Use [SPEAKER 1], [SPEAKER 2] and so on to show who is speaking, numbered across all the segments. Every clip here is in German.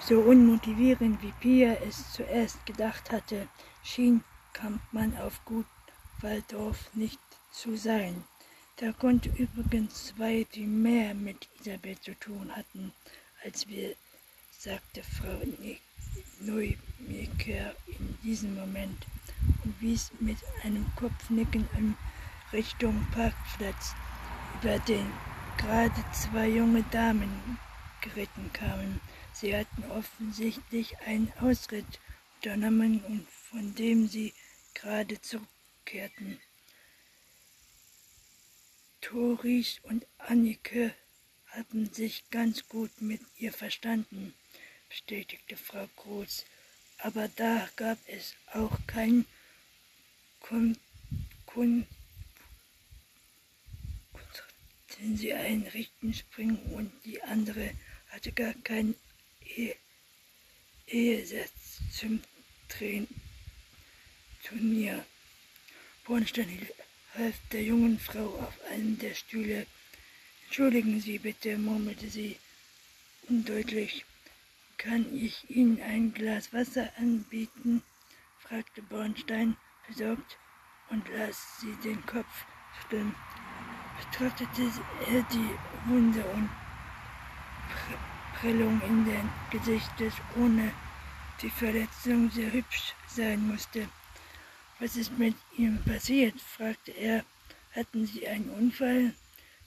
[SPEAKER 1] So unmotivierend wie Pia es zuerst gedacht hatte, schien Kampmann auf Gut Waldorf nicht zu sein. Da konnte übrigens zwei, die mehr mit Isabel zu tun hatten, als wir, sagte Frau Neumieker in diesem Moment und wies mit einem Kopfnicken in Richtung Parkplatz, über den gerade zwei junge Damen geritten kamen. Sie hatten offensichtlich einen Ausritt unternommen und von dem sie gerade zurückkehrten. Toris und Annike hatten sich ganz gut mit ihr verstanden, bestätigte Frau Groß. Aber da gab es auch kein Kun, Kun den sie einrichten springen und die andere hatte gar keinen e Ehesatz zum Train Turnier. Bornstein half der jungen Frau auf einen der Stühle. Entschuldigen Sie bitte, murmelte sie undeutlich. Kann ich Ihnen ein Glas Wasser anbieten? fragte Bornstein besorgt und las sie den Kopf schütteln. Betrachtete er die Wunde und Prellung in den Gesichtes, ohne die Verletzung sehr hübsch sein musste. Was ist mit ihm passiert? fragte er. Hatten Sie einen Unfall?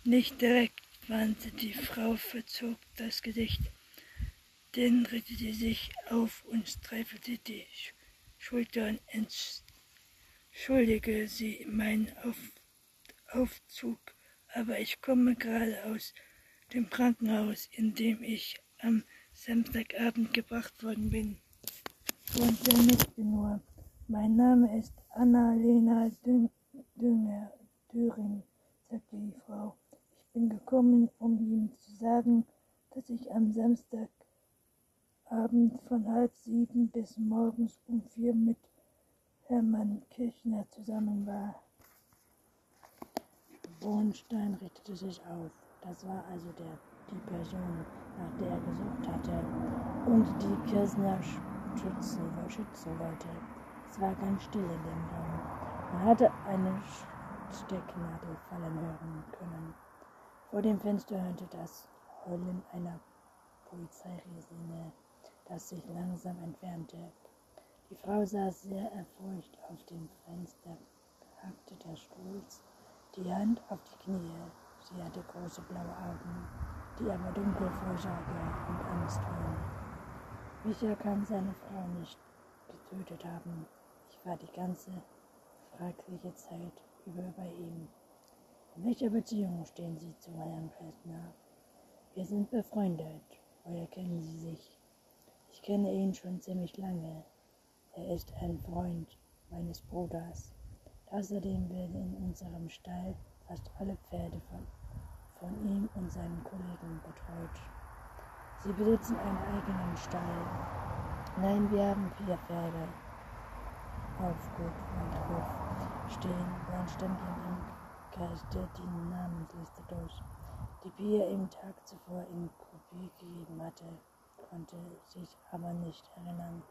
[SPEAKER 1] Nicht direkt, warnte die Frau, verzog das Gesicht. Dann rittete sie sich auf und streifelte die Schultern. Entschuldige Sie meinen auf Aufzug, aber ich komme gerade aus dem Krankenhaus, in dem ich am Samstagabend gebracht worden bin. Und nickte nur. Mein Name ist Annalena Dünger, Düring, sagte die Frau. Ich bin gekommen, um ihm zu sagen, dass ich am Samstagabend von halb sieben bis morgens um vier mit Hermann Kirchner zusammen war. Bornstein richtete sich auf. Das war also der, die Person, nach der er gesucht hatte und die Kirchner schützen, schützen wollte. Es war ganz still in dem Raum. Man hatte eine Stecknadel fallen hören können. Vor dem Fenster hörte das Heulen einer Polizeiresine, das sich langsam entfernte. Die Frau saß sehr erfurcht auf dem Fenster, hackte des Stuhls, die Hand auf die Knie. Sie hatte große blaue Augen, die aber dunkel vor Sorge und Angst waren. Micha kann seine Frau nicht getötet haben. Ich war die ganze fragliche Zeit über bei ihm. In welcher Beziehung stehen Sie zu Herrn Festner? Wir sind befreundet. Woher kennen Sie sich? Ich kenne ihn schon ziemlich lange. Er ist ein Freund meines Bruders. Außerdem werden in unserem Stall fast alle Pferde von, von ihm und seinen Kollegen betreut. Sie besitzen einen eigenen Stall. Nein, wir haben vier Pferde auf Gut Waldhof stehen. Bornstein im Geiste die Namensliste durch, die Pia im Tag zuvor in Kopie gegeben hatte, konnte sich aber nicht erinnern,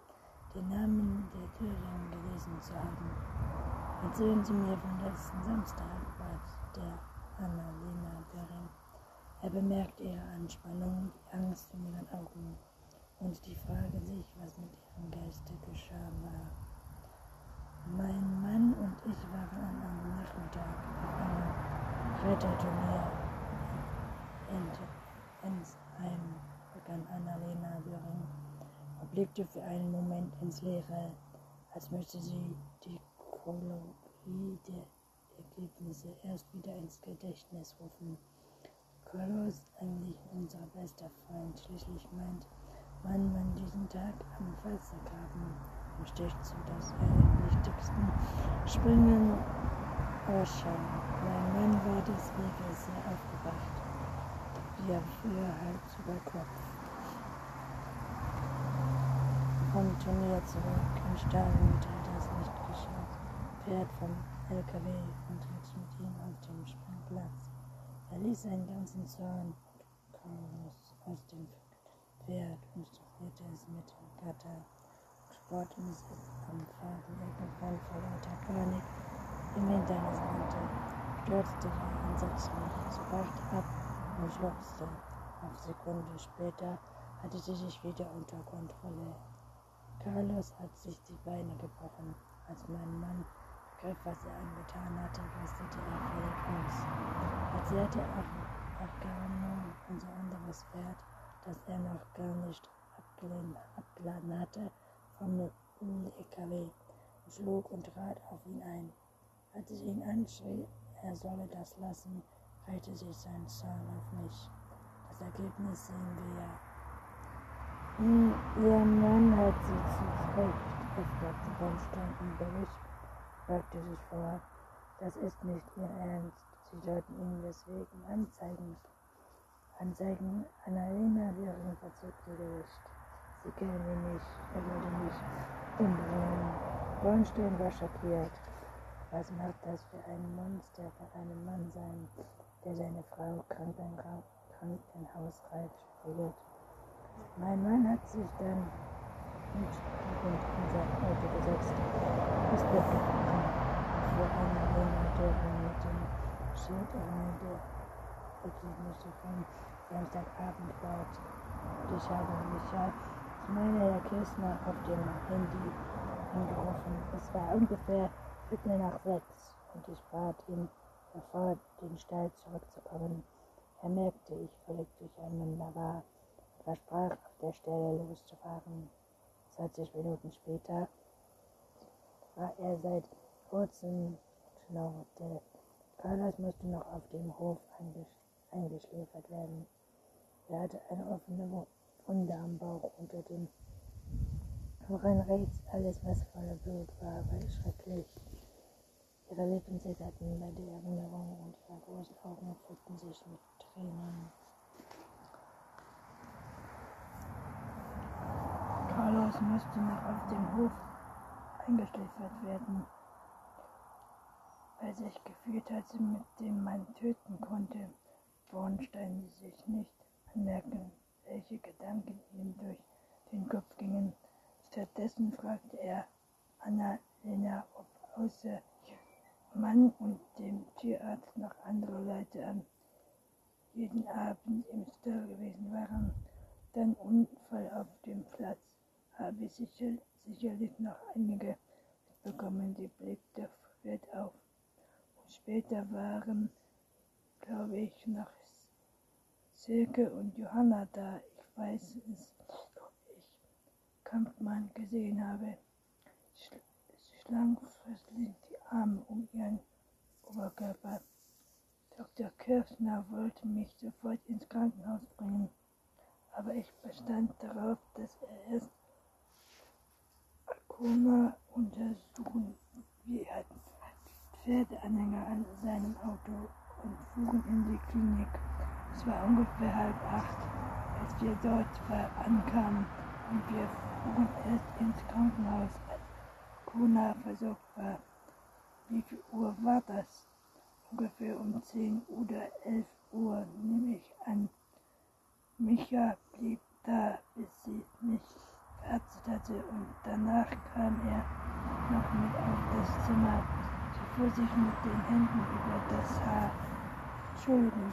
[SPEAKER 1] den Namen der Türin gelesen zu haben. Erzählen Sie mir vom letzten Samstag, bat der Annalena Göring. Er bemerkte ihre Anspannung, die Angst in ihren Augen und die Frage sich, was mit ihrem Geiste geschah war. Mein Mann und ich waren an einem Nachmittag auf einem Retterturnier in Ensheim, begann Annalena Göring und blickte für einen Moment ins Leere, als möchte sie die Chronologie der Ergebnisse erst wieder ins Gedächtnis rufen. Carlos, eigentlich unser bester Freund, schließlich meint man, man diesen Tag am Pfalzergraben und sticht zu, dass er im wichtigsten Springen ausschaut. Mein Mann war deswegen sehr aufgewacht, wie er früher halt über Kopf. Vom Turnier zurück im Stadion hat das nicht geschafft. Pferd vom LKW und ritt mit ihm auf dem Springplatz. Er ließ seinen ganzen Zorn und aus dem Pferd probierte es mit Gatter. Sport im Sitz am Faden irgendwann vor lauter Panik im Hindernis rannte, stürzte er entsetzlich, zurecht ab und schluchzte. Auf Sekunde später hatte sie sich wieder unter Kontrolle. Carlos hat sich die Beine gebrochen. Als mein Mann begriff, was er angetan hatte, rastete er völlig aus. Als hätte er Agamo, unser anderes Pferd, das er noch gar nicht abgeladen hatte, vom LKW schlug und trat auf ihn ein. Als ich ihn anschrie, er solle das lassen, reihte sich sein Zorn auf mich. Das Ergebnis sehen wir ja. Hm, ihr Mann hat sie zu Recht öfter zusammenstanden Bericht, fragte sich vor. Das ist nicht Ihr Ernst. Sie sollten ihn deswegen anzeigen. Anzeigen, Annalena wäre verzückte Gericht. Sie kennen ihn nicht, er würde mich umbringen. Bornstein war schockiert. Was macht das für ein Monster von einem Mann sein, der seine Frau krankenhausreif spielt? Mein Mann hat sich dann mit und Auto gesetzt, ist weggefahren, vor einer Monatorin mit dem Schild der Ergebnisse vom Samstagabend. Und ich habe Michael, ich meine Herr Kirchner, auf dem Handy angerufen. Es war ungefähr Viertel nach sechs und ich bat ihn, bevor den Stall zurückzukommen. Er merkte, ich völlig durcheinander war versprach, auf der Stelle loszufahren. 20 Minuten später war er seit kurzem schnaubte. Carlos musste noch auf dem Hof eingeschläfert werden. Er hatte eine offene Wunde am Bauch unter dem Rein rechts, alles was voller Blut war, war schrecklich. Ihre Lippen zitterten bei der Erinnerung und ihre großen Augen füllten sich mit Tränen. Carlos musste noch auf dem Hof eingeschläfert werden, weil sich gefühlt hatte, mit dem man töten konnte. Bornstein sich nicht anmerken, welche Gedanken ihm durch den Kopf gingen. Stattdessen fragte er Anna-Lena, ob außer Mann und dem Tierarzt noch andere Leute am jeden Abend im Stall gewesen waren. Dann Unfall auf dem Platz habe sicher, einige mitbekommen, die blickte Fred auf. Und später waren, glaube ich, noch Silke und Johanna da. Ich weiß es, ob ich Kampfmann gesehen habe. Schlang fröstlich die Arme um ihren Oberkörper. Dr. Kirchner wollte mich sofort ins Krankenhaus bringen, aber ich bestand darauf, dass er erst Koma untersuchen. Wir Pferdeanhänger an seinem Auto und fuhren in die Klinik. Es war ungefähr halb acht, als wir dort ankamen und wir fuhren erst ins Krankenhaus, als Kona versorgt war. Wie viel Uhr war das? Ungefähr um zehn oder elf Uhr, nehme ich an. Micha blieb da, bis sie mich hatte und danach kam er noch mit auf das Zimmer. Fuhr sich mit den Händen über das Haar. Entschuldigen.